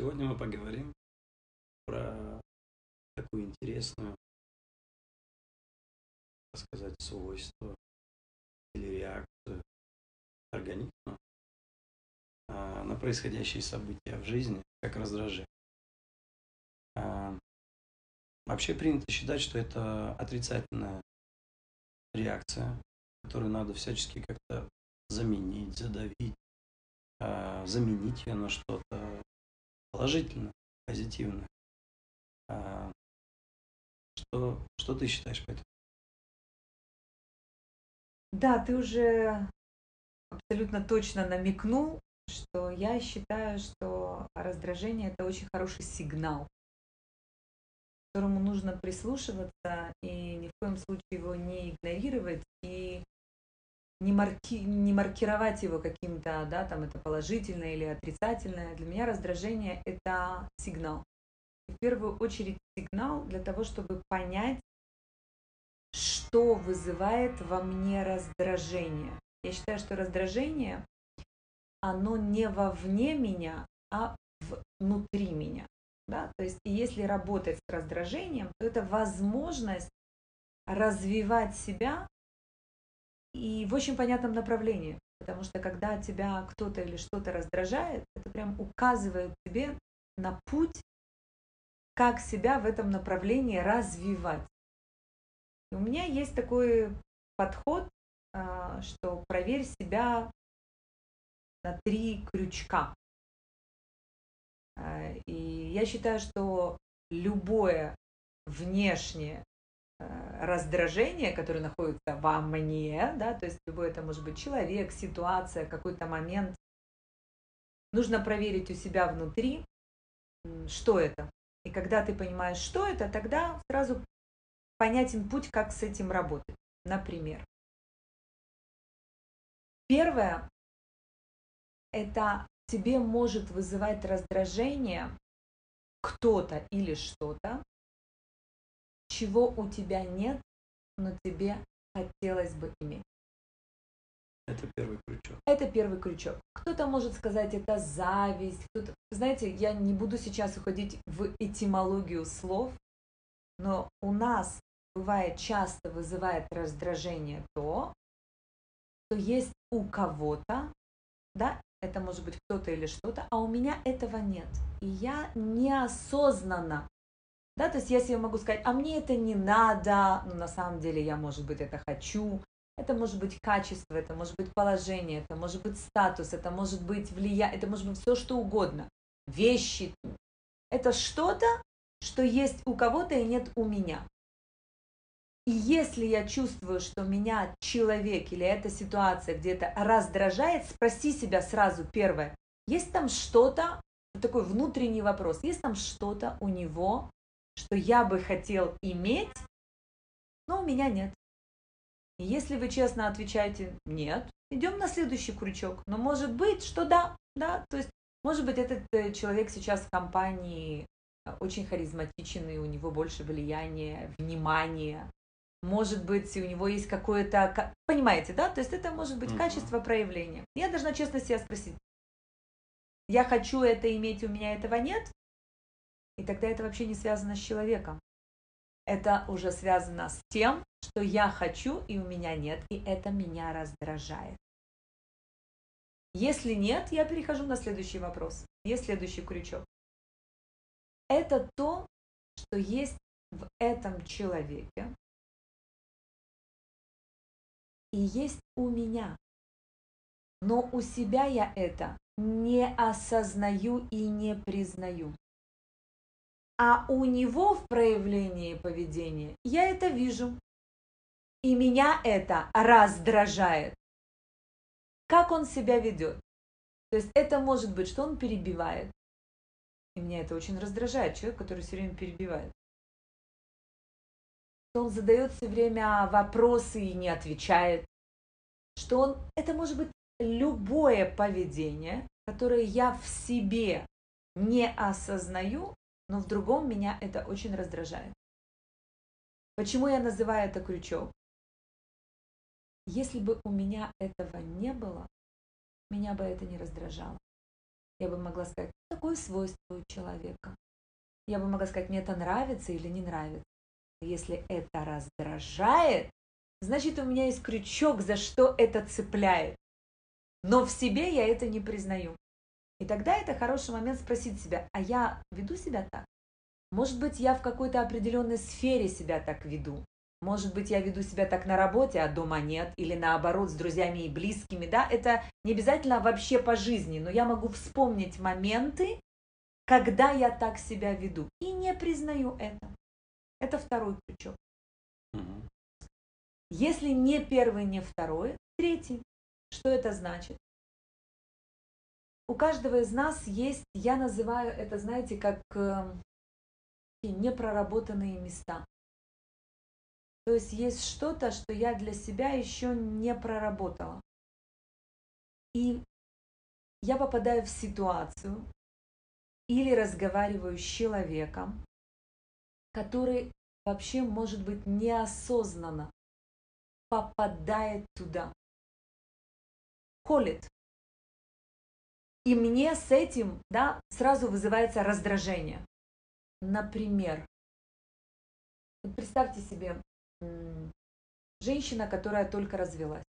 Сегодня мы поговорим про такую интересную, так сказать, свойство или реакцию организма а, на происходящие события в жизни, как раздражение. А, вообще принято считать, что это отрицательная реакция, которую надо всячески как-то заменить, задавить, а, заменить ее на что-то положительное, позитивное. А, что, что ты считаешь по этому? Да, ты уже абсолютно точно намекнул, что я считаю, что раздражение это очень хороший сигнал, которому нужно прислушиваться и ни в коем случае его не игнорировать и не, марки, не маркировать его каким-то, да, там это положительное или отрицательное. Для меня раздражение это сигнал. в первую очередь сигнал для того, чтобы понять, что вызывает во мне раздражение. Я считаю, что раздражение, оно не вовне меня, а внутри меня. Да? То есть если работать с раздражением, то это возможность развивать себя и в очень понятном направлении. Потому что когда тебя кто-то или что-то раздражает, это прям указывает тебе на путь, как себя в этом направлении развивать. И у меня есть такой подход, а, что проверь себя на три крючка. А, и я считаю, что любое внешнее Э, раздражение, которое находится во мне, да, то есть любой это может быть человек, ситуация, какой-то момент. Нужно проверить у себя внутри, что это. И когда ты понимаешь, что это, тогда сразу понятен путь, как с этим работать. Например, первое – это тебе может вызывать раздражение кто-то или что-то, чего у тебя нет, но тебе хотелось бы иметь. Это первый крючок. Это первый крючок. Кто-то может сказать, это зависть. Кто-то... Знаете, я не буду сейчас уходить в этимологию слов, но у нас бывает часто вызывает раздражение то, что есть у кого-то, да, это может быть кто-то или что-то, а у меня этого нет. И я неосознанно да, то есть я себе могу сказать, а мне это не надо, но на самом деле я, может быть, это хочу. Это может быть качество, это может быть положение, это может быть статус, это может быть влияние, это может быть все что угодно. Вещи. Это что-то, что есть у кого-то и нет у меня. И если я чувствую, что меня человек или эта ситуация где-то раздражает, спроси себя сразу первое, есть там что-то, такой внутренний вопрос, есть там что-то у него, что я бы хотел иметь, но у меня нет. И если вы честно отвечаете «нет», идем на следующий крючок. Но может быть, что да, да, то есть может быть этот э, человек сейчас в компании э, очень харизматичный, у него больше влияния, внимания, может быть, у него есть какое-то, понимаете, да, то есть это может быть качество проявления. Я должна честно себя спросить, я хочу это иметь, у меня этого нет, и тогда это вообще не связано с человеком. Это уже связано с тем, что я хочу и у меня нет, и это меня раздражает. Если нет, я перехожу на следующий вопрос. Есть следующий крючок. Это то, что есть в этом человеке и есть у меня. Но у себя я это не осознаю и не признаю а у него в проявлении поведения я это вижу. И меня это раздражает. Как он себя ведет. То есть это может быть, что он перебивает. И меня это очень раздражает, человек, который все время перебивает. Что он задает все время вопросы и не отвечает. Что он... Это может быть любое поведение, которое я в себе не осознаю, но в другом меня это очень раздражает. Почему я называю это крючок? Если бы у меня этого не было, меня бы это не раздражало. Я бы могла сказать, такое свойство у человека. Я бы могла сказать, мне это нравится или не нравится. Если это раздражает, значит у меня есть крючок, за что это цепляет. Но в себе я это не признаю. И тогда это хороший момент спросить себя, а я веду себя так? Может быть, я в какой-то определенной сфере себя так веду. Может быть, я веду себя так на работе, а дома нет, или наоборот, с друзьями и близкими, да, это не обязательно вообще по жизни, но я могу вспомнить моменты, когда я так себя веду, и не признаю это. Это второй крючок. Мгм. Если не первый, не второй, третий. Что это значит? У каждого из нас есть, я называю это, знаете, как э, такие непроработанные места. То есть есть что-то, что я для себя еще не проработала. И я попадаю в ситуацию или разговариваю с человеком, который вообще, может быть, неосознанно попадает туда, колет. И мне с этим, да, сразу вызывается раздражение. Например, вот представьте себе, женщина, которая только развелась.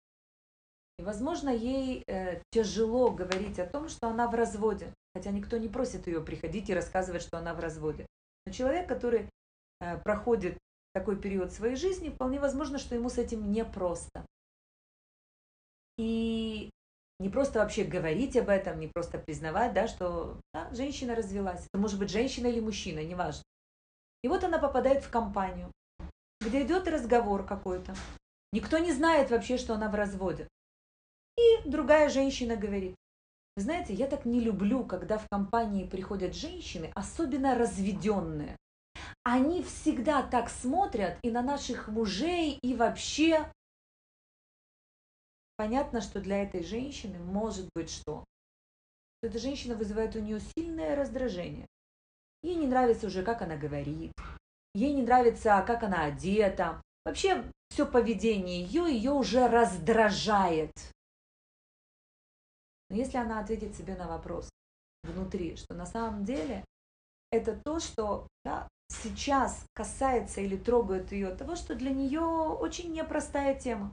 И, возможно, ей э, тяжело говорить о том, что она в разводе, хотя никто не просит ее приходить и рассказывать, что она в разводе. Но человек, который э, проходит такой период своей жизни, вполне возможно, что ему с этим непросто. И не просто вообще говорить об этом, не просто признавать, да, что да, женщина развелась. Это может быть женщина или мужчина, неважно. И вот она попадает в компанию, где идет разговор какой-то. Никто не знает вообще, что она в разводе. И другая женщина говорит, знаете, я так не люблю, когда в компании приходят женщины, особенно разведенные. Они всегда так смотрят и на наших мужей, и вообще. Понятно, что для этой женщины может быть что? Эта женщина вызывает у нее сильное раздражение. Ей не нравится уже, как она говорит. Ей не нравится, как она одета. Вообще, все поведение ее, ее уже раздражает. Но если она ответит себе на вопрос внутри, что на самом деле это то, что да, сейчас касается или трогает ее того, что для нее очень непростая тема.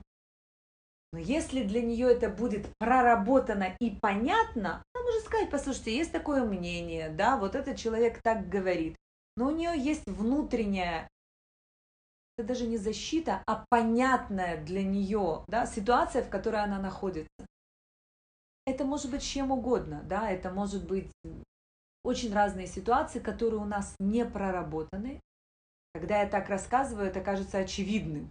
Но если для нее это будет проработано и понятно, она может сказать, послушайте, есть такое мнение, да, вот этот человек так говорит, но у нее есть внутренняя, это даже не защита, а понятная для нее да, ситуация, в которой она находится. Это может быть чем угодно, да, это может быть очень разные ситуации, которые у нас не проработаны. Когда я так рассказываю, это кажется очевидным.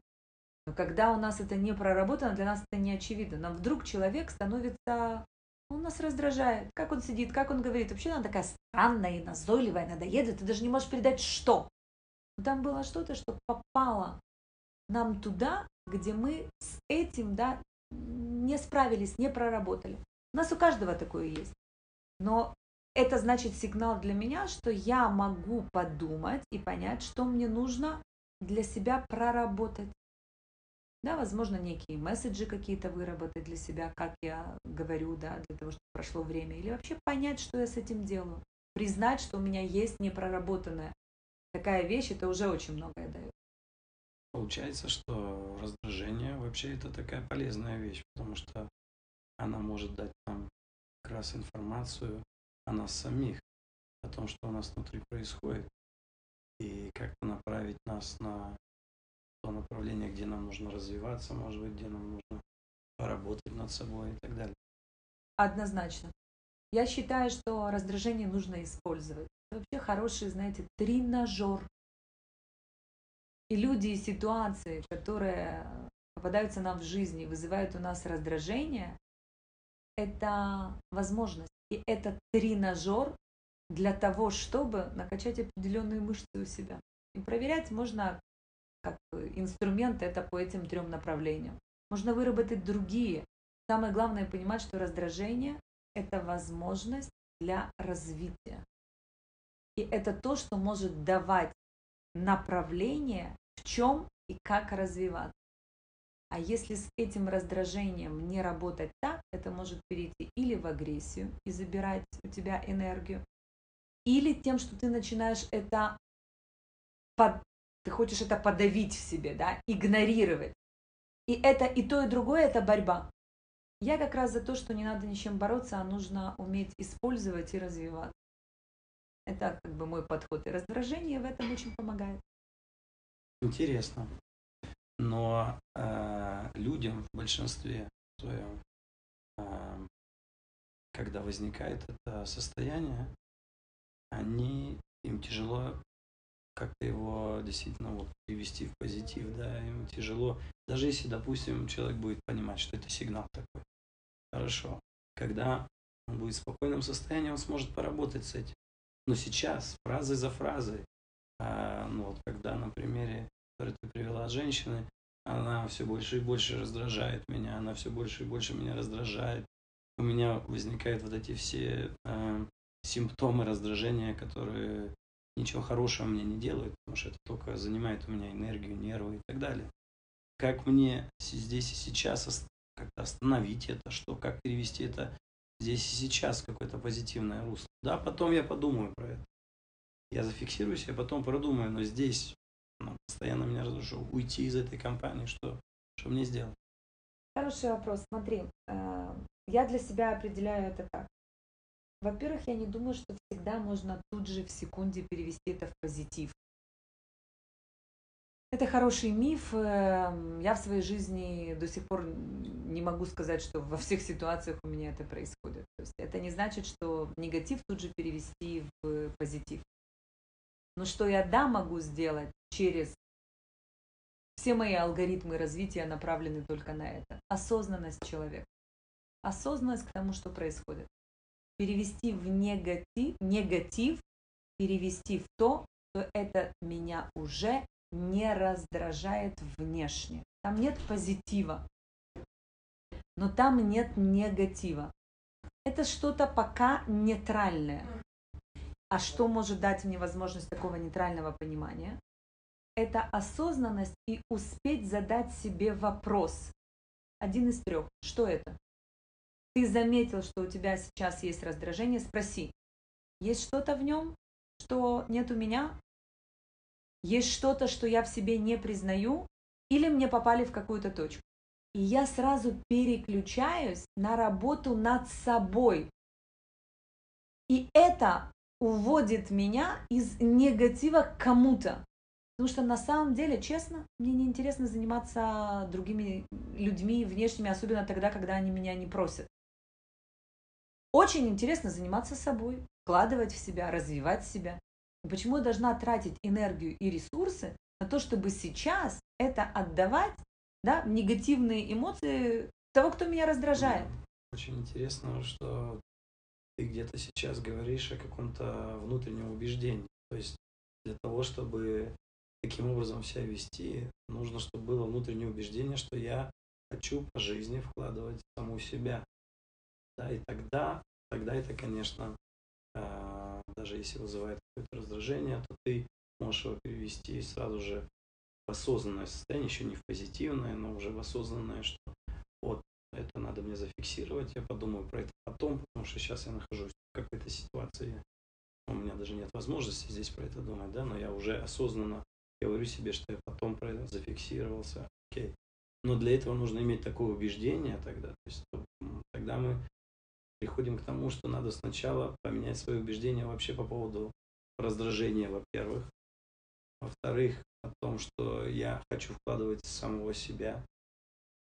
Когда у нас это не проработано, для нас это не очевидно. Нам вдруг человек становится... Он нас раздражает. Как он сидит, как он говорит. Вообще она такая странная и назойливая, надоедает. Ты даже не можешь передать, что. Но там было что-то, что попало нам туда, где мы с этим да, не справились, не проработали. У нас у каждого такое есть. Но это значит сигнал для меня, что я могу подумать и понять, что мне нужно для себя проработать. Да, возможно, некие месседжи какие-то выработать для себя, как я говорю, да, для того, чтобы прошло время. Или вообще понять, что я с этим делаю. Признать, что у меня есть непроработанная такая вещь, это уже очень многое дает. Получается, что раздражение вообще это такая полезная вещь, потому что она может дать нам как раз информацию о нас самих, о том, что у нас внутри происходит, и как-то направить нас на то направление, где нам нужно развиваться, может быть, где нам нужно поработать над собой и так далее. Однозначно. Я считаю, что раздражение нужно использовать. Это вообще хороший, знаете, тренажер. И люди и ситуации, которые попадаются нам в жизни, вызывают у нас раздражение, это возможность. И это тренажер для того, чтобы накачать определенные мышцы у себя. И проверять можно как инструмент это по этим трем направлениям. Можно выработать другие. Самое главное понимать, что раздражение – это возможность для развития. И это то, что может давать направление, в чем и как развиваться. А если с этим раздражением не работать так, это может перейти или в агрессию и забирать у тебя энергию, или тем, что ты начинаешь это под, ты хочешь это подавить в себе, да, игнорировать. И это и то, и другое это борьба. Я как раз за то, что не надо ничем бороться, а нужно уметь использовать и развивать. Это как бы мой подход. И раздражение в этом очень помогает. Интересно. Но э, людям в большинстве своем, э, когда возникает это состояние, они им тяжело как-то его действительно вот привести в позитив, да, им тяжело. Даже если, допустим, человек будет понимать, что это сигнал такой. Хорошо. Когда он будет в спокойном состоянии, он сможет поработать с этим. Но сейчас, фразы за фразой, а, ну вот когда на примере, который ты привела от женщины, она все больше и больше раздражает меня, она все больше и больше меня раздражает. У меня возникают вот эти все э, симптомы раздражения, которые ничего хорошего мне не делают, потому что это только занимает у меня энергию, нервы и так далее. Как мне здесь и сейчас как-то остановить это, что, как перевести это здесь и сейчас какое-то позитивное русло. Да, потом я подумаю про это. Я зафиксируюсь, я потом продумаю, но здесь ну, постоянно меня разрушу. Уйти из этой компании, что, что мне сделать? Хороший вопрос. Смотри, э, я для себя определяю это так. Во-первых, я не думаю, что всегда можно тут же в секунде перевести это в позитив. Это хороший миф. Эм, я в своей жизни до сих пор не могу сказать, что во всех ситуациях у меня это происходит. То есть это не значит, что негатив тут же перевести в позитив. Но что я да могу сделать через все мои алгоритмы развития направлены только на это. Осознанность человека. Осознанность к тому, что происходит перевести в негатив, негатив, перевести в то, что это меня уже не раздражает внешне. Там нет позитива, но там нет негатива. Это что-то пока нейтральное. А что может дать мне возможность такого нейтрального понимания? Это осознанность и успеть задать себе вопрос. Один из трех. Что это? Ты заметил, что у тебя сейчас есть раздражение, спроси, есть что-то в нем, что нет у меня? Есть что-то, что я в себе не признаю? Или мне попали в какую-то точку? И я сразу переключаюсь на работу над собой. И это уводит меня из негатива к кому-то. Потому что на самом деле, честно, мне неинтересно заниматься другими людьми внешними, особенно тогда, когда они меня не просят. Очень интересно заниматься собой, вкладывать в себя, развивать себя. почему я должна тратить энергию и ресурсы на то, чтобы сейчас это отдавать, да, негативные эмоции того, кто меня раздражает? Очень интересно, что ты где-то сейчас говоришь о каком-то внутреннем убеждении. То есть для того, чтобы таким образом себя вести, нужно, чтобы было внутреннее убеждение, что я хочу по жизни вкладывать саму себя да, и тогда, тогда это, конечно, э, даже если вызывает какое-то раздражение, то ты можешь его перевести сразу же в осознанное состояние, еще не в позитивное, но уже в осознанное, что вот это надо мне зафиксировать, я подумаю про это потом, потому что сейчас я нахожусь в какой-то ситуации, у меня даже нет возможности здесь про это думать, да, но я уже осознанно говорю себе, что я потом про это зафиксировался, окей. Но для этого нужно иметь такое убеждение тогда, то есть тогда мы приходим к тому, что надо сначала поменять свои убеждения вообще по поводу раздражения, во-первых. Во-вторых, о том, что я хочу вкладывать самого себя.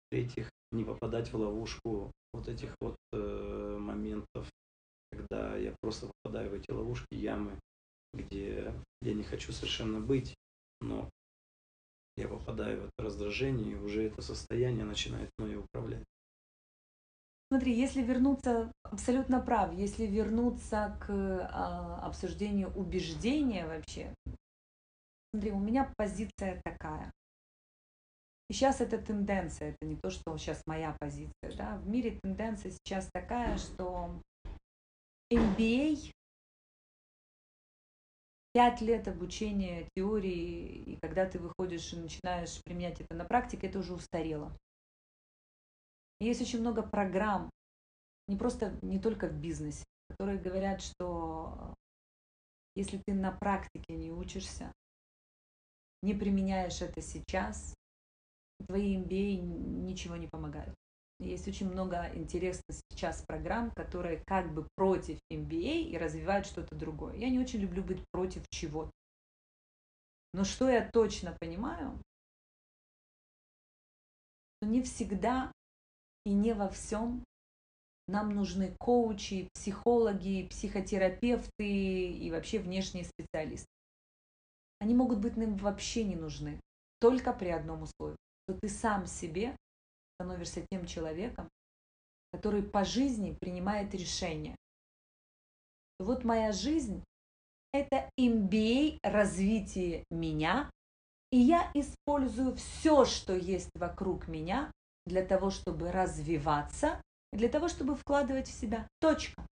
В-третьих, не попадать в ловушку вот этих вот э, моментов, когда я просто попадаю в эти ловушки, ямы, где я не хочу совершенно быть, но я попадаю в это раздражение, и уже это состояние начинает мной управлять. Смотри, если вернуться, абсолютно прав, если вернуться к а, обсуждению убеждения вообще, смотри, у меня позиция такая. И сейчас это тенденция, это не то, что сейчас моя позиция. Да? В мире тенденция сейчас такая, что MBA, пять лет обучения теории, и когда ты выходишь и начинаешь применять это на практике, это уже устарело. Есть очень много программ, не просто, не только в бизнесе, которые говорят, что если ты на практике не учишься, не применяешь это сейчас, твои MBA ничего не помогают. Есть очень много интересных сейчас программ, которые как бы против MBA и развивают что-то другое. Я не очень люблю быть против чего-то. Но что я точно понимаю, что не всегда и не во всем нам нужны коучи, психологи, психотерапевты и вообще внешние специалисты. Они могут быть нам вообще не нужны, только при одном условии, что ты сам себе становишься тем человеком, который по жизни принимает решения. Вот моя жизнь – это MBA развитие меня, и я использую все, что есть вокруг меня для того, чтобы развиваться, для того, чтобы вкладывать в себя. Точка.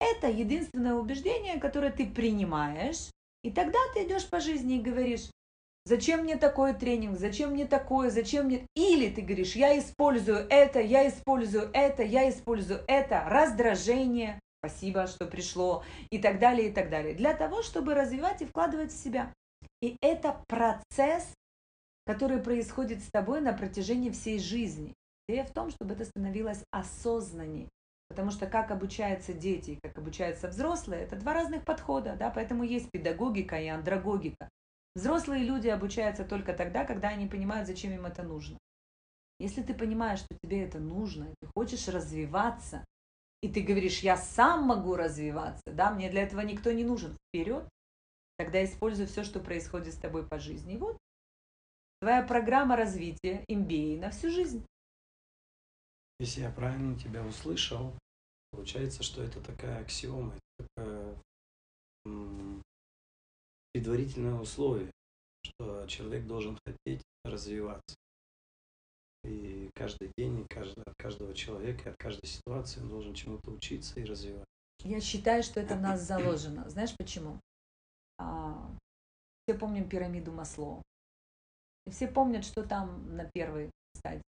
Это единственное убеждение, которое ты принимаешь, и тогда ты идешь по жизни и говоришь, Зачем мне такой тренинг? Зачем мне такое? Зачем мне... Или ты говоришь, я использую это, я использую это, я использую это, раздражение, спасибо, что пришло, и так далее, и так далее. Для того, чтобы развивать и вкладывать в себя. И это процесс, который происходит с тобой на протяжении всей жизни. Идея в том, чтобы это становилось осознанней. Потому что как обучаются дети, как обучаются взрослые, это два разных подхода, да, поэтому есть педагогика и андрогогика. Взрослые люди обучаются только тогда, когда они понимают, зачем им это нужно. Если ты понимаешь, что тебе это нужно, и ты хочешь развиваться, и ты говоришь, я сам могу развиваться, да, мне для этого никто не нужен, вперед, тогда используй все, что происходит с тобой по жизни. И вот твоя программа развития MBA на всю жизнь. Если я правильно тебя услышал, получается, что это такая аксиома, такая предварительное условие, что человек должен хотеть развиваться. И каждый день, и каждый, от каждого человека, от каждой ситуации он должен чему-то учиться и развиваться. Я считаю, что это в нас заложено. Знаешь почему? А, все помним пирамиду Маслоу. И все помнят, что там на первой стадии.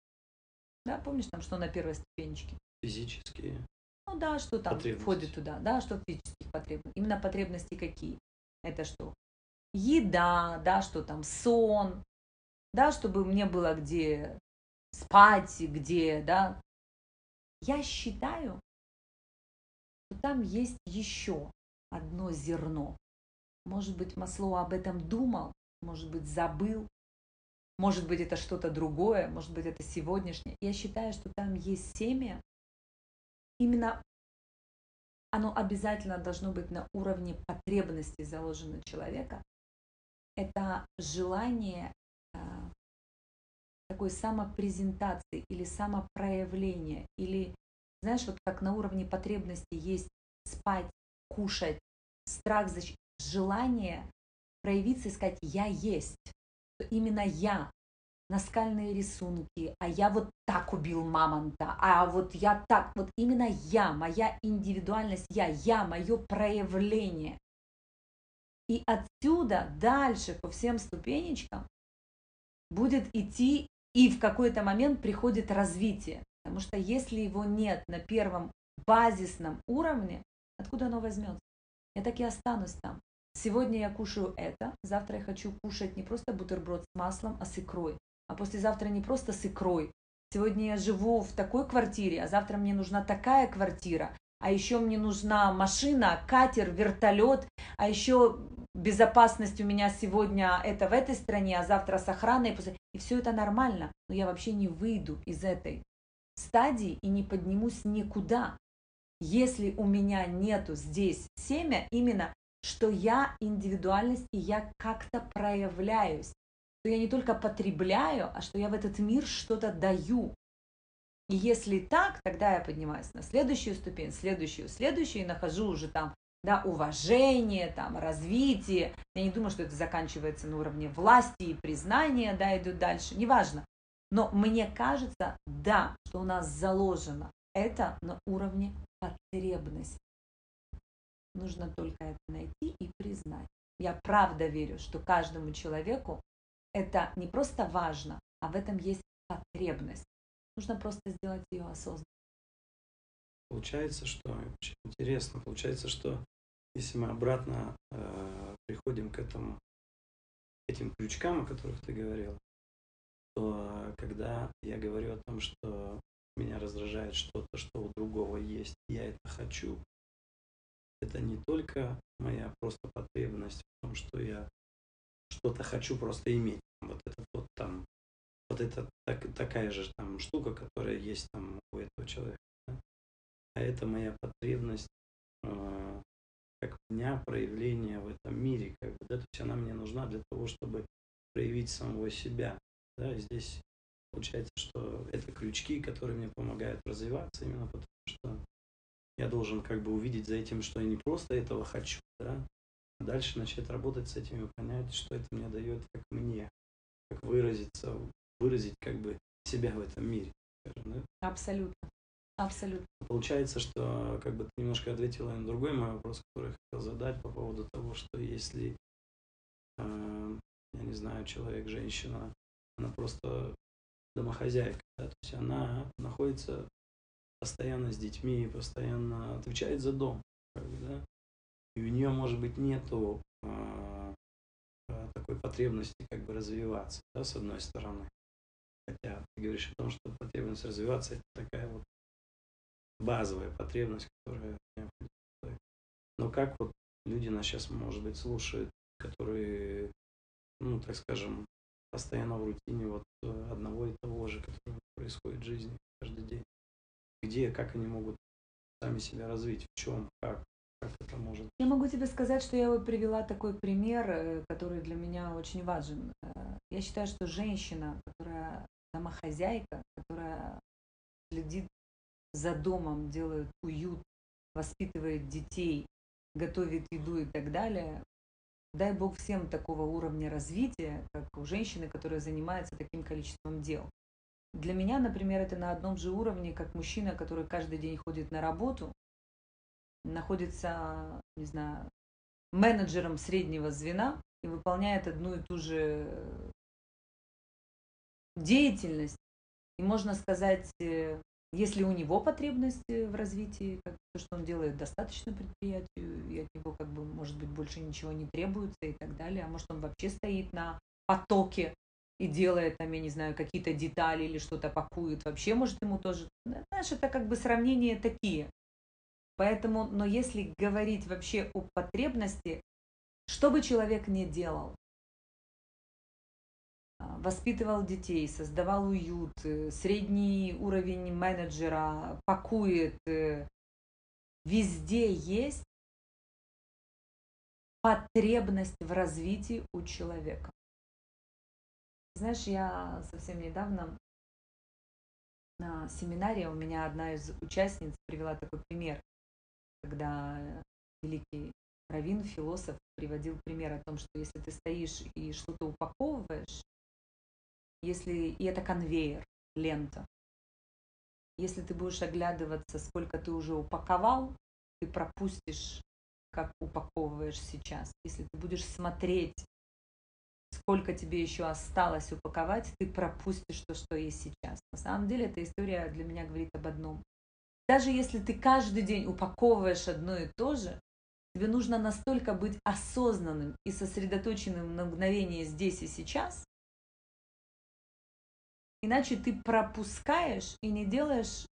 Да, помнишь там, что на первой ступенечке? Физические. Ну да, что там входит туда, да, что физических потребностей. Именно потребности какие? Это что? еда, да, что там сон, да, чтобы мне было где спать, где, да. Я считаю, что там есть еще одно зерно. Может быть, Маслоу об этом думал, может быть, забыл, может быть, это что-то другое, может быть, это сегодняшнее. Я считаю, что там есть семя. Именно оно обязательно должно быть на уровне потребностей заложенного человека, это желание а, такой самопрезентации или самопроявления, или, знаешь, вот как на уровне потребности есть спать, кушать, страх, желание проявиться и сказать «я есть», именно я, наскальные рисунки, а я вот так убил мамонта, а вот я так, вот именно я, моя индивидуальность, я, я, мое проявление. И отсюда дальше по всем ступенечкам будет идти, и в какой-то момент приходит развитие. Потому что если его нет на первом базисном уровне, откуда оно возьмется? Я так и останусь там. Сегодня я кушаю это, завтра я хочу кушать не просто бутерброд с маслом, а с икрой. А послезавтра не просто с икрой. Сегодня я живу в такой квартире, а завтра мне нужна такая квартира а еще мне нужна машина, катер, вертолет, а еще безопасность у меня сегодня это в этой стране, а завтра с охраной. И все это нормально, но я вообще не выйду из этой стадии и не поднимусь никуда. Если у меня нету здесь семя, именно что я индивидуальность и я как-то проявляюсь, что я не только потребляю, а что я в этот мир что-то даю. И если так, тогда я поднимаюсь на следующую ступень, следующую, следующую, и нахожу уже там да, уважение, там, развитие. Я не думаю, что это заканчивается на уровне власти и признания, да, идут дальше, неважно. Но мне кажется, да, что у нас заложено это на уровне потребности. Нужно только это найти и признать. Я правда верю, что каждому человеку это не просто важно, а в этом есть потребность. Нужно просто сделать ее осознанно. Получается, что очень интересно, получается, что если мы обратно э, приходим к этому, этим крючкам, о которых ты говорил, то когда я говорю о том, что меня раздражает что-то, что у другого есть, я это хочу, это не только моя просто потребность в том, что я что-то хочу просто иметь. Вот этот вот там, вот это так, такая же там штука, которая есть там у этого человека. Да? А это моя потребность э, как меня проявление в этом мире, как бы, да, то есть она мне нужна для того, чтобы проявить самого себя. Да, здесь получается, что это крючки, которые мне помогают развиваться, именно потому что я должен как бы увидеть за этим, что я не просто этого хочу, да, а дальше начать работать с этим и понять, что это мне дает, как мне, как выразиться, выразить как бы себя в этом мире. Скажем, да? Абсолютно. Абсолютно. Получается, что как бы ты немножко ответила на другой мой вопрос, который я хотел задать по поводу того, что если, э, я не знаю, человек, женщина, она просто домохозяйка, да, то есть она находится постоянно с детьми, постоянно отвечает за дом, как бы, да, и у нее, может быть, нету э, такой потребности как бы развиваться, да, с одной стороны. Хотя ты говоришь о том, что потребность развиваться это такая вот базовая потребность, которая необходима. Но как вот люди нас сейчас, может быть, слушают, которые, ну, так скажем, постоянно в рутине вот одного и того же, которое происходит в жизни каждый день. Где, как они могут сами себя развить, в чем, как, как это может. Я могу тебе сказать, что я бы привела такой пример, э, который для меня очень важен. Э, я считаю, что женщина, которая домохозяйка, которая следит за домом, делает уют, воспитывает детей, готовит еду и так далее, Дай бог всем такого уровня развития, как у женщины, которая занимается таким количеством дел. Для меня, например, это на одном же уровне, как мужчина, который каждый день ходит на работу, находится, не знаю, менеджером среднего звена и выполняет одну и ту же деятельность. И можно сказать, э, если у него потребности в развитии, как то, что он делает, достаточно предприятию, и от него, как бы, может быть, больше ничего не требуется и так далее, а может, он вообще стоит на потоке и делает там, я не знаю, какие-то детали или что-то пакует, вообще, может, ему тоже, знаешь, это как бы сравнения такие. Поэтому, но если говорить вообще о потребности, что бы человек ни делал, а, воспитывал детей, создавал уют, э, средний уровень менеджера, пакует. Э, везде есть потребность в развитии у человека. Знаешь, я совсем недавно на семинаре у меня одна из участниц привела такой пример, когда великий Равин, философ, приводил пример о том, что если ты стоишь и что-то упаковываешь, если и это конвейер, лента. Если ты будешь оглядываться, сколько ты уже упаковал, ты пропустишь, как упаковываешь сейчас. Если ты будешь смотреть, сколько тебе еще осталось упаковать, ты пропустишь то, что есть сейчас. На самом деле эта история для меня говорит об одном. Даже если ты каждый день упаковываешь одно и то же, тебе нужно настолько быть осознанным и сосредоточенным на мгновение здесь и сейчас, Иначе ты пропускаешь и не делаешь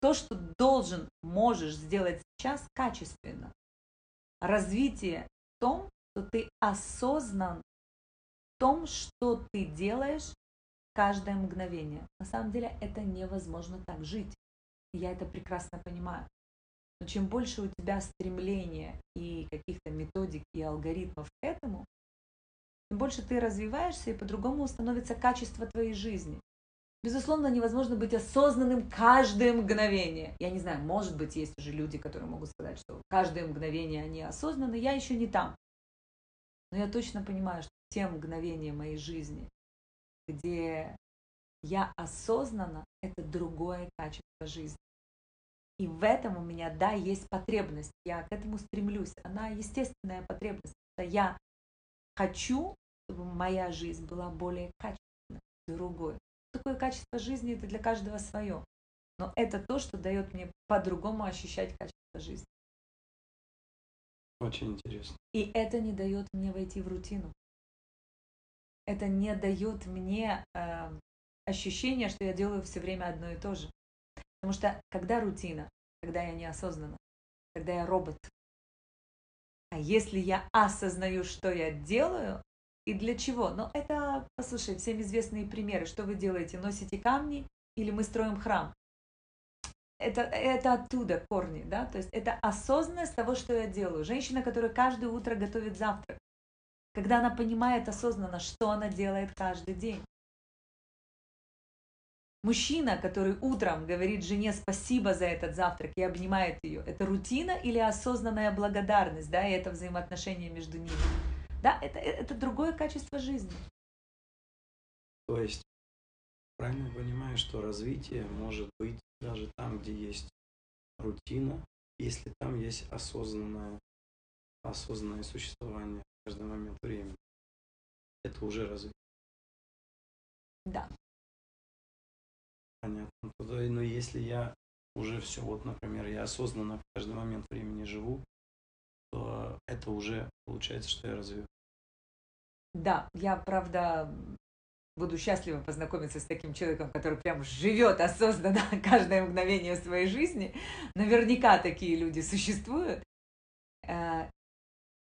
то, что должен, можешь сделать сейчас качественно. Развитие в том, что ты осознан том, что ты делаешь каждое мгновение. На самом деле это невозможно так жить. я это прекрасно понимаю. Но чем больше у тебя стремления и каких-то методик и алгоритмов к этому, тем больше ты развиваешься, и по-другому становится качество твоей жизни. Безусловно, невозможно быть осознанным каждое мгновение. Я не знаю, может быть, есть уже люди, которые могут сказать, что каждое мгновение они осознаны. Я еще не там. Но я точно понимаю, что те мгновения моей жизни, где я осознанно, это другое качество жизни. И в этом у меня, да, есть потребность. Я к этому стремлюсь. Она естественная потребность. Я хочу чтобы моя жизнь была более качественной, другой. такое качество жизни, это для каждого свое. Но это то, что дает мне по-другому ощущать качество жизни. Очень интересно. И это не дает мне войти в рутину. Это не дает мне э, ощущение, что я делаю все время одно и то же. Потому что когда рутина, когда я неосознанно, когда я робот, а если я осознаю, что я делаю и для чего, но это, послушай, всем известные примеры, что вы делаете, носите камни или мы строим храм. Это, это оттуда корни, да, то есть это осознанность того, что я делаю. Женщина, которая каждое утро готовит завтрак, когда она понимает осознанно, что она делает каждый день. Мужчина, который утром говорит жене спасибо за этот завтрак и обнимает ее, это рутина или осознанная благодарность, да, и это взаимоотношение между ними. Да, это, это другое качество жизни. То есть, правильно понимаю, что развитие может быть даже там, где есть рутина, если там есть осознанное, осознанное существование каждый момент времени. Это уже развитие. Да, Понятно. Но если я уже все, вот, например, я осознанно в каждый момент времени живу, то это уже получается, что я развиваюсь. Да, я, правда, буду счастлива познакомиться с таким человеком, который прям живет осознанно каждое мгновение своей жизни. Наверняка такие люди существуют.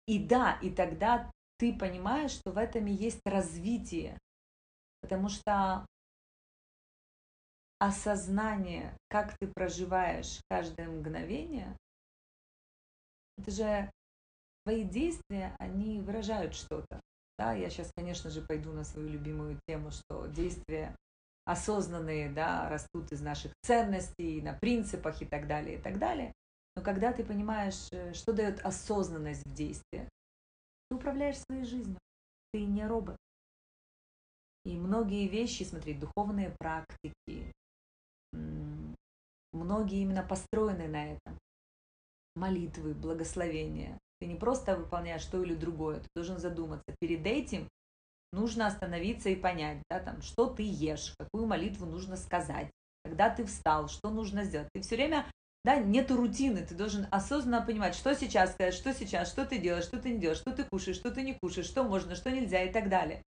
И да, и тогда ты понимаешь, что в этом и есть развитие. Потому что осознание, как ты проживаешь каждое мгновение, это же твои действия, они выражают что-то. Да, я сейчас, конечно же, пойду на свою любимую тему, что действия осознанные, да, растут из наших ценностей, на принципах и так далее, и так далее. Но когда ты понимаешь, э, что дает осознанность в действии, ты управляешь своей жизнью. Ты не робот. И многие вещи, смотри, духовные практики, многие именно построены на этом. Молитвы, благословения. Ты не просто выполняешь то или другое, ты должен задуматься. Перед этим нужно остановиться и понять, да, там, что ты ешь, какую молитву нужно сказать, когда ты встал, что нужно сделать. Ты все время, да, нету рутины, ты должен осознанно понимать, что сейчас сказать, что сейчас, что ты делаешь, что ты не делаешь, что ты кушаешь, что ты не кушаешь, что можно, что нельзя и так далее.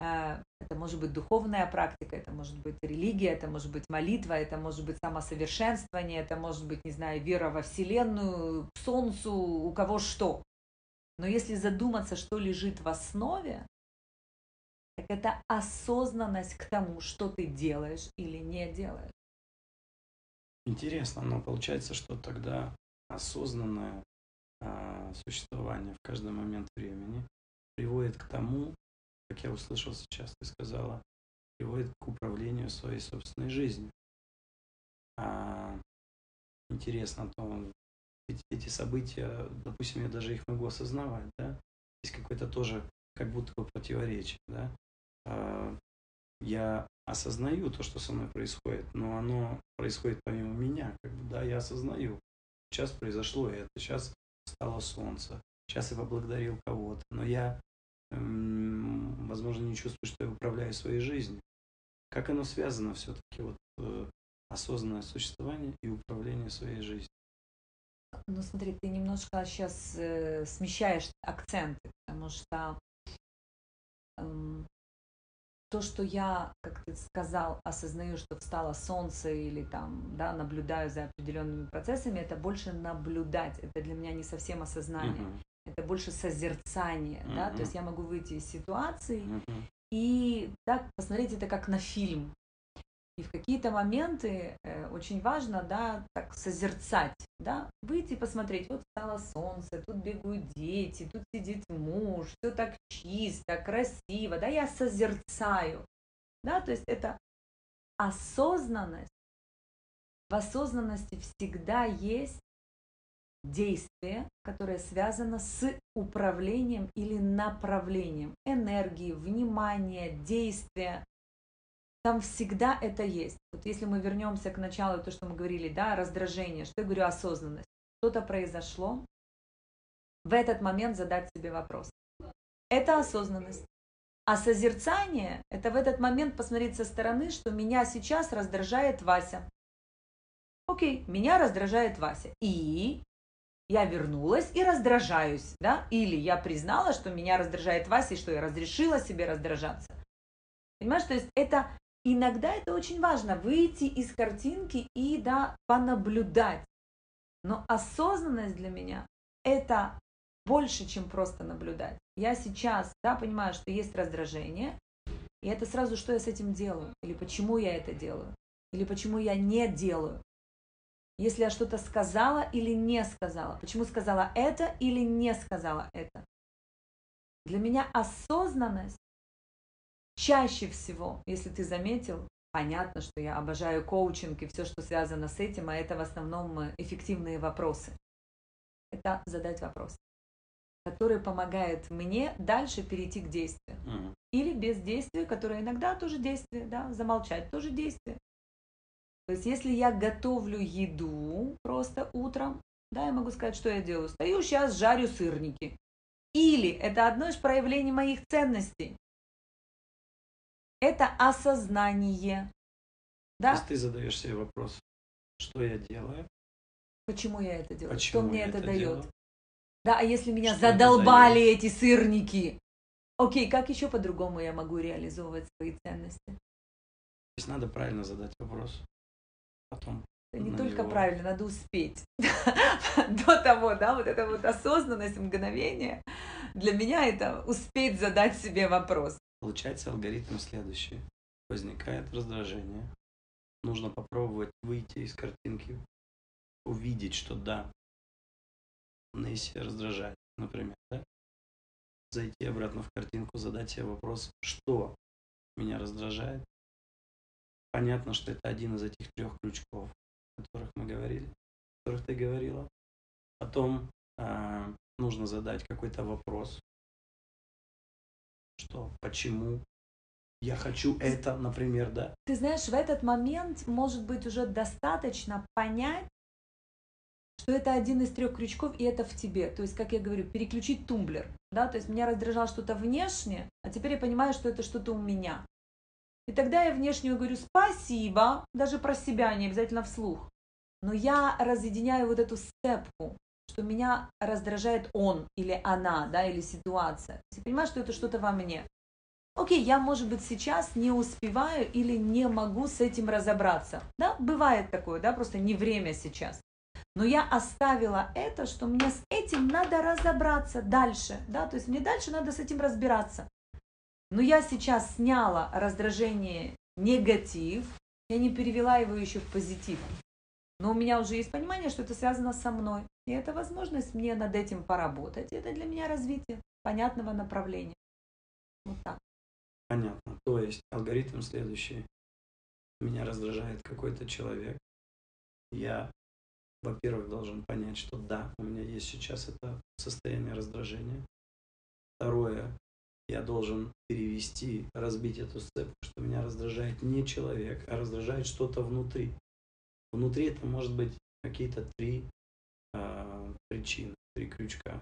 А, это может быть духовная практика, это может быть религия, это может быть молитва, это может быть самосовершенствование, это может быть, не знаю, вера во Вселенную, к Солнцу, у кого что. Но если задуматься, что лежит в основе, так это осознанность к тому, что ты делаешь или не делаешь. Интересно, но получается, что тогда осознанное э, существование в каждый момент времени приводит к тому, как я услышал сейчас, ты сказала, приводит к управлению своей собственной жизнью. А, интересно, то эти, эти события, допустим, я даже их могу осознавать, да, есть какое-то тоже как будто бы противоречие, да. А, я осознаю то, что со мной происходит, но оно происходит помимо меня, как бы, да, я осознаю. Сейчас произошло это, сейчас стало солнце, сейчас я поблагодарил кого-то, но я возможно, не чувствую, что я управляю своей жизнью. Как оно связано все-таки, вот э, осознанное существование и управление своей жизнью? Ну смотри, ты немножко сейчас э, смещаешь акценты, потому что э, то, что я, как ты сказал, осознаю, что встало солнце или там, да, наблюдаю за определенными процессами, это больше наблюдать, это для меня не совсем осознание. Uh-huh это больше созерцание, mm-hmm. да, то есть я могу выйти из ситуации mm-hmm. и так посмотреть это как на фильм. И в какие-то моменты э, очень важно, да, так созерцать, да, выйти посмотреть, вот стало солнце, тут бегают дети, тут сидит муж, все так чисто, красиво, да, я созерцаю, да, то есть это осознанность. В осознанности всегда есть действие, которое связано с управлением или направлением энергии, внимания, действия. Там всегда это есть. Вот если мы вернемся к началу, то, что мы говорили, да, раздражение, что я говорю, осознанность. Что-то произошло, в этот момент задать себе вопрос. Это осознанность. А созерцание – это в этот момент посмотреть со стороны, что меня сейчас раздражает Вася. Окей, меня раздражает Вася. И я вернулась и раздражаюсь, да? Или я признала, что меня раздражает Вася, и что я разрешила себе раздражаться. Понимаешь, то есть это иногда это очень важно, выйти из картинки и, да, понаблюдать. Но осознанность для меня – это больше, чем просто наблюдать. Я сейчас, да, понимаю, что есть раздражение, и это сразу, что я с этим делаю, или почему я это делаю, или почему я не делаю. Если я что-то сказала или не сказала, почему сказала это или не сказала это. Для меня осознанность чаще всего, если ты заметил, понятно, что я обожаю коучинг и все, что связано с этим, а это в основном э, эффективные вопросы. Это задать вопрос который помогает мне дальше перейти к действию. Мгм. Или без действия, которое иногда тоже действие, да, замолчать тоже действие. То есть если я готовлю еду просто утром, да, я могу сказать, что я делаю. Стою сейчас, жарю сырники. Или это одно из проявлений моих ценностей. Это осознание. То Да, есть ты задаешь себе вопрос, что я делаю, почему я это делаю, почему что мне это, это дает. делаю. Да, а если меня Что задолбали эти сырники? Окей, как еще по-другому я могу реализовывать свои ценности? То есть надо правильно задать вопрос. Потом Это не только него. правильно, надо успеть. До того, да, вот эта вот осознанность мгновения, для меня это успеть задать себе вопрос. Получается алгоритм следующий. Возникает раздражение. Нужно попробовать выйти из картинки, увидеть, что да, Несси раздражает, например, да? Зайти обратно в картинку, задать себе вопрос, что меня раздражает. Понятно, что это один из этих трех крючков, о которых мы говорили, о которых ты говорила. Потом а, нужно задать какой-то вопрос, что, почему я хочу это, например, да? Ты знаешь, в этот момент может быть уже достаточно понять, что это один из трех крючков, и это в тебе. То есть, как я говорю, переключить тумблер. Да? То есть меня раздражало что-то внешне, а теперь я понимаю, что это что-то у меня. И тогда я внешнюю говорю спасибо, даже про себя, не обязательно вслух. Но я разъединяю вот эту сцепку, что меня раздражает он или она, да, или ситуация. Я понимаю, что это что-то во мне. Окей, я, может быть, сейчас не успеваю или не могу с этим разобраться. Да, бывает такое, да, просто не время сейчас. Но я оставила это, что мне с этим надо разобраться дальше, да, то есть мне дальше надо с этим разбираться. Но я сейчас сняла раздражение, негатив, я не перевела его еще в позитив. Но у меня уже есть понимание, что это связано со мной. И это возможность мне над этим поработать. Это для меня развитие понятного направления. Вот так. Понятно. То есть алгоритм следующий. Меня раздражает какой-то человек. Я, во-первых, должен понять, что да, у меня есть сейчас это состояние раздражения. Второе, я должен перевести, разбить эту сцепку, что меня раздражает не человек, а раздражает что-то внутри. Внутри это может быть какие-то три причины, три крючка.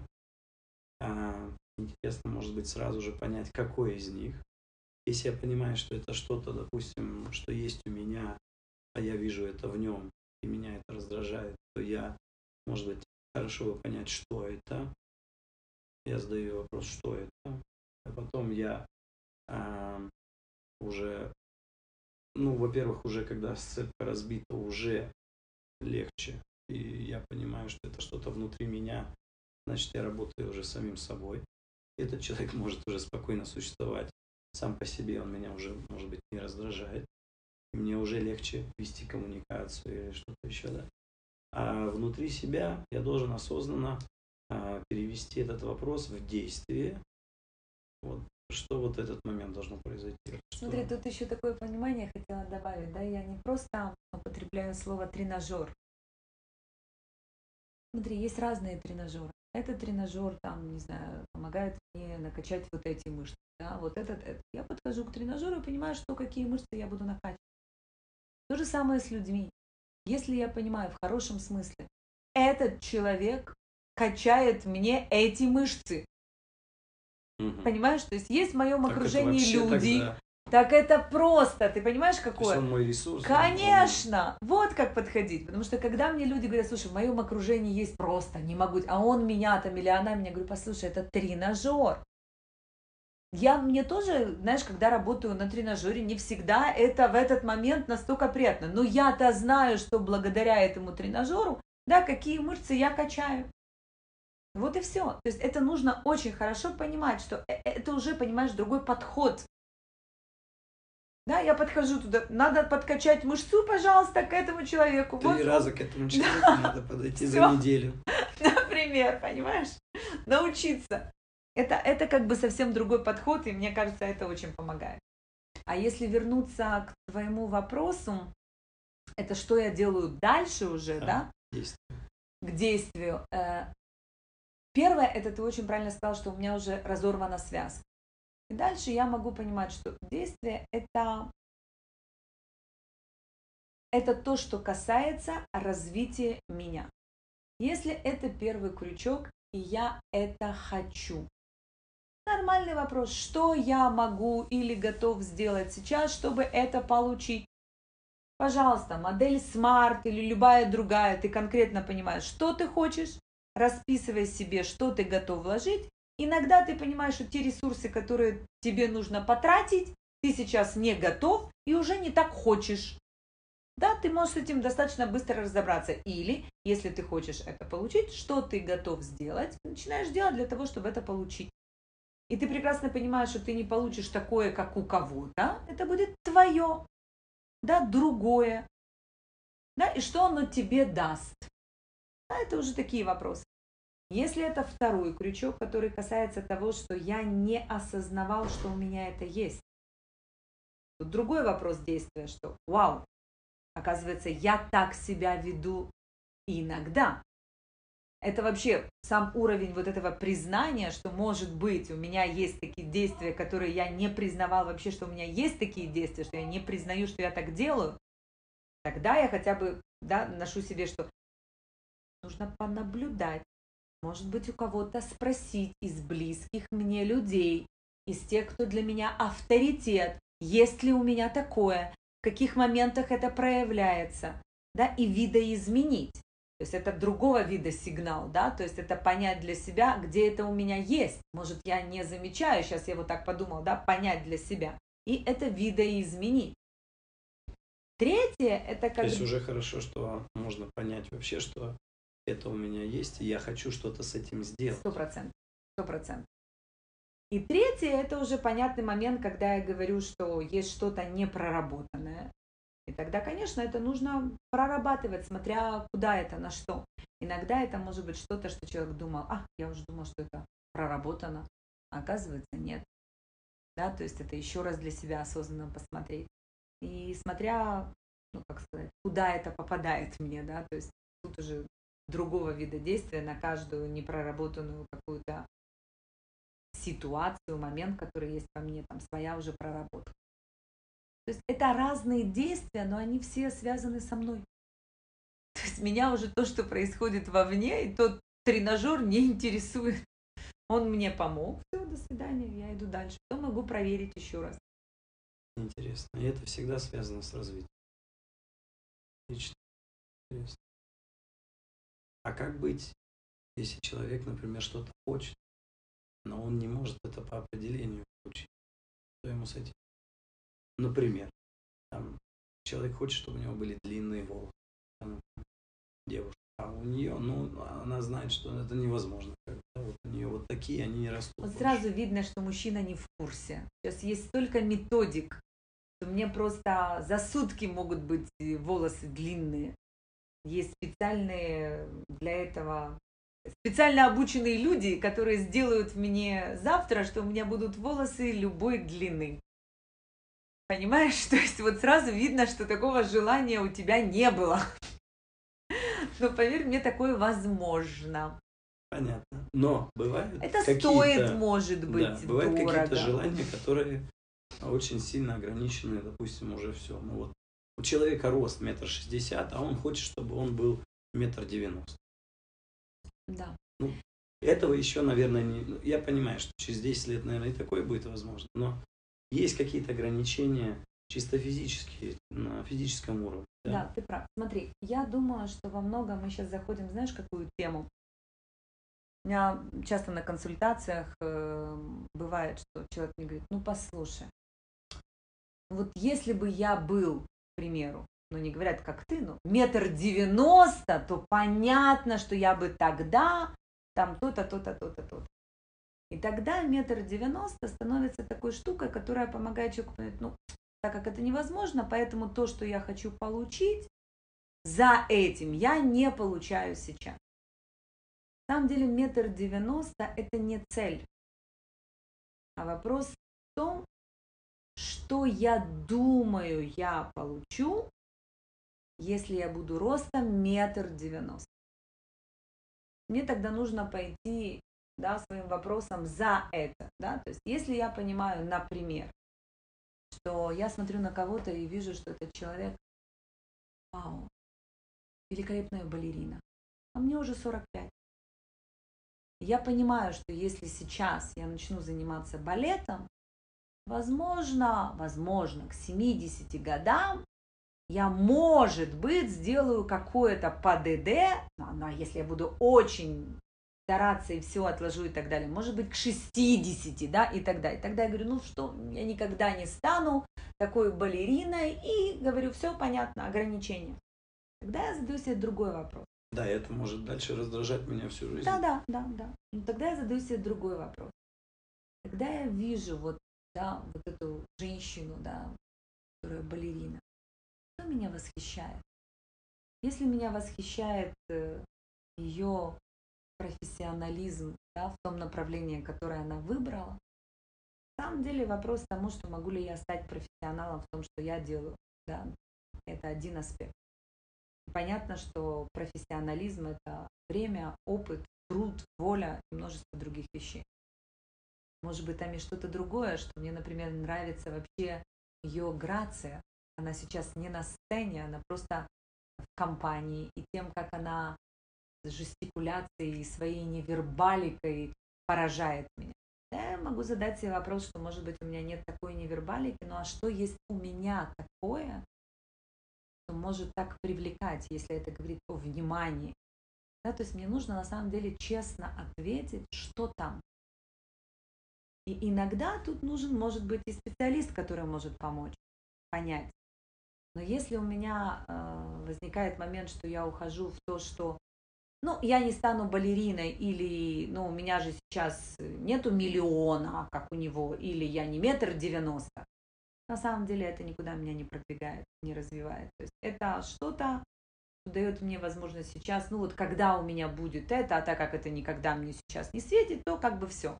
А, интересно, может быть, сразу же понять, какой из них. Если я понимаю, что это что-то, допустим, что есть у меня, а я вижу это в нем, и меня это раздражает, то я, может быть, хорошо бы понять, что это. Я задаю вопрос, что это. А потом я а, уже, ну, во-первых, уже когда сцепка разбита, уже легче. И я понимаю, что это что-то внутри меня, значит, я работаю уже самим собой. Этот человек может уже спокойно существовать сам по себе, он меня уже, может быть, не раздражает. И мне уже легче вести коммуникацию или что-то еще, да. А внутри себя я должен осознанно а, перевести этот вопрос в действие. Вот что вот этот момент должно произойти. Что- Смотри, тут еще такое понимание хотела добавить, да, я не просто употребляю слово тренажер. Смотри, есть разные тренажеры. Этот тренажер, там, не знаю, помогает мне накачать вот эти мышцы, да, вот этот, этот. Я подхожу к тренажеру и понимаю, что какие мышцы я буду накачивать. То же самое с людьми. Если я понимаю в хорошем смысле, этот человек качает мне эти мышцы. Мгм. Понимаешь? То есть есть в моем Так окружении люди. тогда- Так это просто, ты понимаешь, то есть какое? он мой ресурс. Конечно! Вот как подходить. Потому что когда мне люди говорят, слушай, в моем окружении есть просто, не могу, а он меня там или она меня, говорю, послушай, это тренажер. Я мне тоже, знаешь, когда работаю на тренажере, не всегда это в этот момент настолько приятно. Но я-то знаю, что благодаря этому тренажеру, да, какие мышцы я качаю. Вот и все. То есть это нужно очень хорошо понимать, что э- это уже, понимаешь, другой подход. Да, я подхожу туда, надо подкачать мышцу, пожалуйста, к этому человеку. Три Вот, раза к этому человеку надо подойти за Всё. неделю. например, понимаешь? Научиться. Это, это как бы совсем другой подход, и мне кажется, это очень помогает. А если вернуться к твоему вопросу, это что я делаю дальше уже, Да. да, Есть. к действию. Э, Первое, это ты очень правильно сказал, что у меня уже разорвана связка. Дальше я могу понимать, что действие это это то, что касается развития меня. Если это первый крючок, и я это хочу. Нормальный вопрос, что я могу или готов сделать сейчас, чтобы это получить. Пожалуйста, модель Smart или любая другая, ты конкретно понимаешь, что ты хочешь, расписывай себе, что ты готов вложить. Иногда ты понимаешь, что те ресурсы, которые тебе нужно потратить, ты сейчас не готов и уже не так хочешь. Да, ты можешь с этим достаточно быстро разобраться. Или, если ты хочешь это получить, что ты готов сделать, начинаешь делать для того, чтобы это получить. И ты прекрасно понимаешь, что ты не получишь такое, как у кого-то. Это будет твое, да, другое. Да, и что оно тебе даст. Да, это уже такие вопросы. Если это второй крючок, который касается того, что я не осознавал, что у меня это есть. Тут другой вопрос действия, что вау, оказывается, я так себя веду иногда. Это вообще сам уровень вот этого признания, что может быть у меня есть такие действия, которые я не признавал вообще, что у меня есть такие действия, что я не признаю, что я так делаю. Тогда я хотя бы да, ношу себе, что нужно понаблюдать. Может быть, у кого-то спросить из близких мне людей, из тех, кто для меня авторитет, есть ли у меня такое, в каких моментах это проявляется, да, и видоизменить. То есть это другого вида сигнал, да, то есть это понять для себя, где это у меня есть. Может, я не замечаю, сейчас я вот так подумал, да, понять для себя. И это видоизменить. Третье, это То как есть уже хорошо, что можно понять вообще, что это у меня есть, и я хочу что-то с этим сделать. Сто процентов. Сто процентов. И третье, это уже понятный момент, когда я говорю, что есть что-то непроработанное. И тогда, конечно, это нужно прорабатывать, смотря куда это, на что. Иногда это может быть что-то, что человек думал, а, я уже думал, что это проработано, а оказывается нет. Да, то есть это еще раз для себя осознанно посмотреть. И смотря, ну, как сказать, куда это попадает мне, да, то есть тут уже другого вида действия на каждую непроработанную какую-то ситуацию, момент, который есть во мне, там своя уже проработка. То есть это разные действия, но они все связаны со мной. То есть меня уже то, что происходит вовне, и тот тренажер не интересует. Он мне помог, все, до свидания, я иду дальше. Потом могу проверить еще раз. Интересно. И это всегда связано с развитием. Отлично. Интересно. А как быть, если человек, например, что-то хочет, но он не может это по определению получить? Что ему с этим? Например, там, человек хочет, чтобы у него были длинные волосы. Там, девушка. А у нее, ну, она знает, что это невозможно. Как, да, вот у нее вот такие, они не растут. Вот больше. сразу видно, что мужчина не в курсе. Сейчас есть столько методик, что мне просто за сутки могут быть э, волосы длинные. Есть специальные для этого специально обученные люди, которые сделают мне завтра, что у меня будут волосы любой длины. Понимаешь? То есть вот сразу видно, что такого желания у тебя не было. Но поверь мне, такое возможно. Понятно. Но бывают Это стоит, может быть, да, бывают какие-то желания, которые очень сильно ограничены, допустим, уже все. Ну вот у человека рост метр шестьдесят, а он хочет, чтобы он был метр девяносто. Да. Этого еще, наверное, не... ну, Я понимаю, что через 10 лет, наверное, и такое будет возможно. Но есть какие-то ограничения чисто физические, на физическом уровне. Да, ты прав. Смотри, я думаю, что во многом мы сейчас заходим, знаешь, какую тему? У меня часто на консультациях э, бывает, что человек мне говорит, ну послушай, вот если бы я был, примеру, ну не говорят как ты, но метр девяносто, то понятно, что я бы тогда там то-то, то-то, то-то, то-то. И тогда метр девяносто становится такой штукой, которая помогает человеку понять, ну, так как это невозможно, поэтому то, что я хочу получить, за этим я не получаю сейчас. На самом деле метр девяносто – это не цель, а вопрос в том, что я думаю я получу, если я буду ростом метр девяносто. Мне тогда нужно пойти да, своим вопросом за это. Да? То есть если я понимаю, например, что я смотрю на кого-то и вижу, что этот человек, вау, великолепная балерина, а мне уже 45. Я понимаю, что если сейчас я начну заниматься балетом, возможно, возможно, к 70 годам я, может быть, сделаю какое-то ПДД, но, если я буду очень стараться и все отложу и так далее, может быть, к 60, да, и так далее. Тогда я говорю, ну что, я никогда не стану такой балериной, и говорю, все понятно, ограничения. Тогда я задаю себе другой вопрос. Да, это может дальше раздражать меня всю жизнь. Да, да, да, да. Но тогда я задаю себе другой вопрос. Когда я вижу вот, да, вот эту женщину, да, которая балерина, что меня восхищает? Если меня восхищает э, ее профессионализм да, в том направлении, которое она выбрала, на самом деле вопрос тому, что могу ли я стать профессионалом в том, что я делаю. Да, это один аспект. Понятно, что профессионализм – это время, опыт, труд, воля и множество других вещей. Может быть, там есть что-то другое, что мне, например, нравится вообще ее грация. Она сейчас не на сцене, она просто в компании. И тем, как она жестикуляцией и своей невербаликой поражает меня. Я могу задать себе вопрос, что, может быть, у меня нет такой невербалики, ну а что есть у меня такое, что может так привлекать, если это говорит о внимании? Да, то есть мне нужно на самом деле честно ответить, что там. И иногда тут нужен, может быть, и специалист, который может помочь понять. Но если у меня э, возникает момент, что я ухожу в то, что ну, я не стану балериной, или, ну, у меня же сейчас нету миллиона, как у него, или я не метр девяносто. На самом деле это никуда меня не продвигает, не развивает. То есть это что-то, что дает мне возможность сейчас, ну вот когда у меня будет это, а так как это никогда мне сейчас не светит, то как бы все.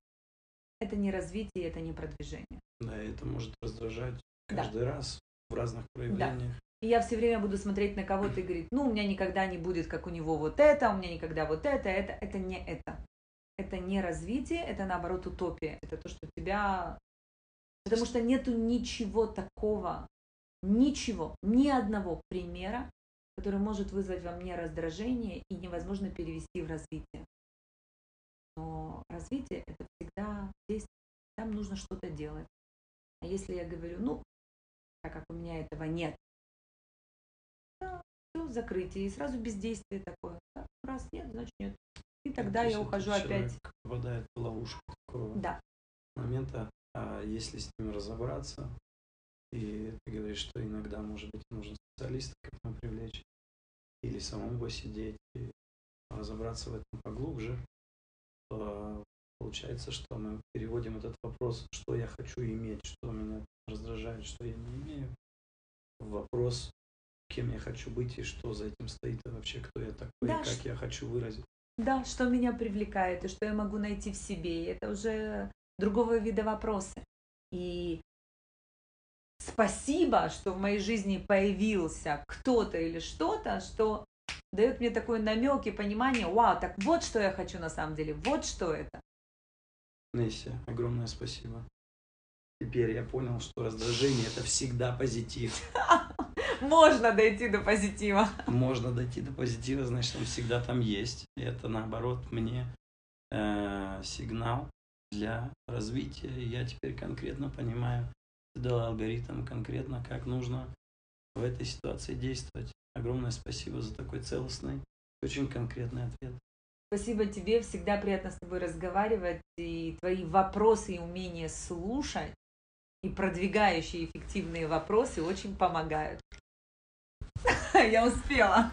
Это не развитие, это не продвижение. Да, это может раздражать каждый да. раз в разных проявлениях. Да. И я все время буду смотреть на кого-то и говорить, ну, у меня никогда не будет, как у него вот это, у меня никогда вот это, это. Это не это. Это не развитие, это наоборот утопия. Это то, что тебя... Потому что нету ничего такого, ничего, ни одного примера, который может вызвать во мне раздражение и невозможно перевести в развитие. Но развитие это всегда действие. Там нужно что-то делать. А если я говорю, ну, так как у меня этого нет, все, закрытие, и сразу бездействие такое. Да? Раз нет, значит нет. И тогда я ухожу опять. попадает в ловушку такого да. момента, а если с ним разобраться, и ты говоришь, что иногда, может быть, нужно специалиста к этому привлечь, или самому посидеть, и разобраться в этом поглубже, то получается, что мы переводим этот вопрос, что я хочу иметь, что меня раздражает, что я не имею, в вопрос, кем я хочу быть и что за этим стоит, и вообще кто я такой, да, и как что... я хочу выразить. Да, что меня привлекает, и что я могу найти в себе. И это уже другого вида вопросы. И спасибо, что в моей жизни появился кто-то или что-то, что дает мне такой намек и понимание, вау, так вот что я хочу на самом деле, вот что это. Несси, огромное спасибо. Теперь я понял, что раздражение это всегда позитив. Можно дойти до позитива. Можно дойти до позитива, значит, он всегда там есть. И это наоборот мне э, сигнал для развития. И я теперь конкретно понимаю, дал алгоритм конкретно, как нужно в этой ситуации действовать. Огромное спасибо за такой целостный, очень конкретный ответ. Спасибо тебе, всегда приятно с тобой разговаривать, и твои вопросы и умения слушать, и продвигающие эффективные вопросы очень помогают. Я успела.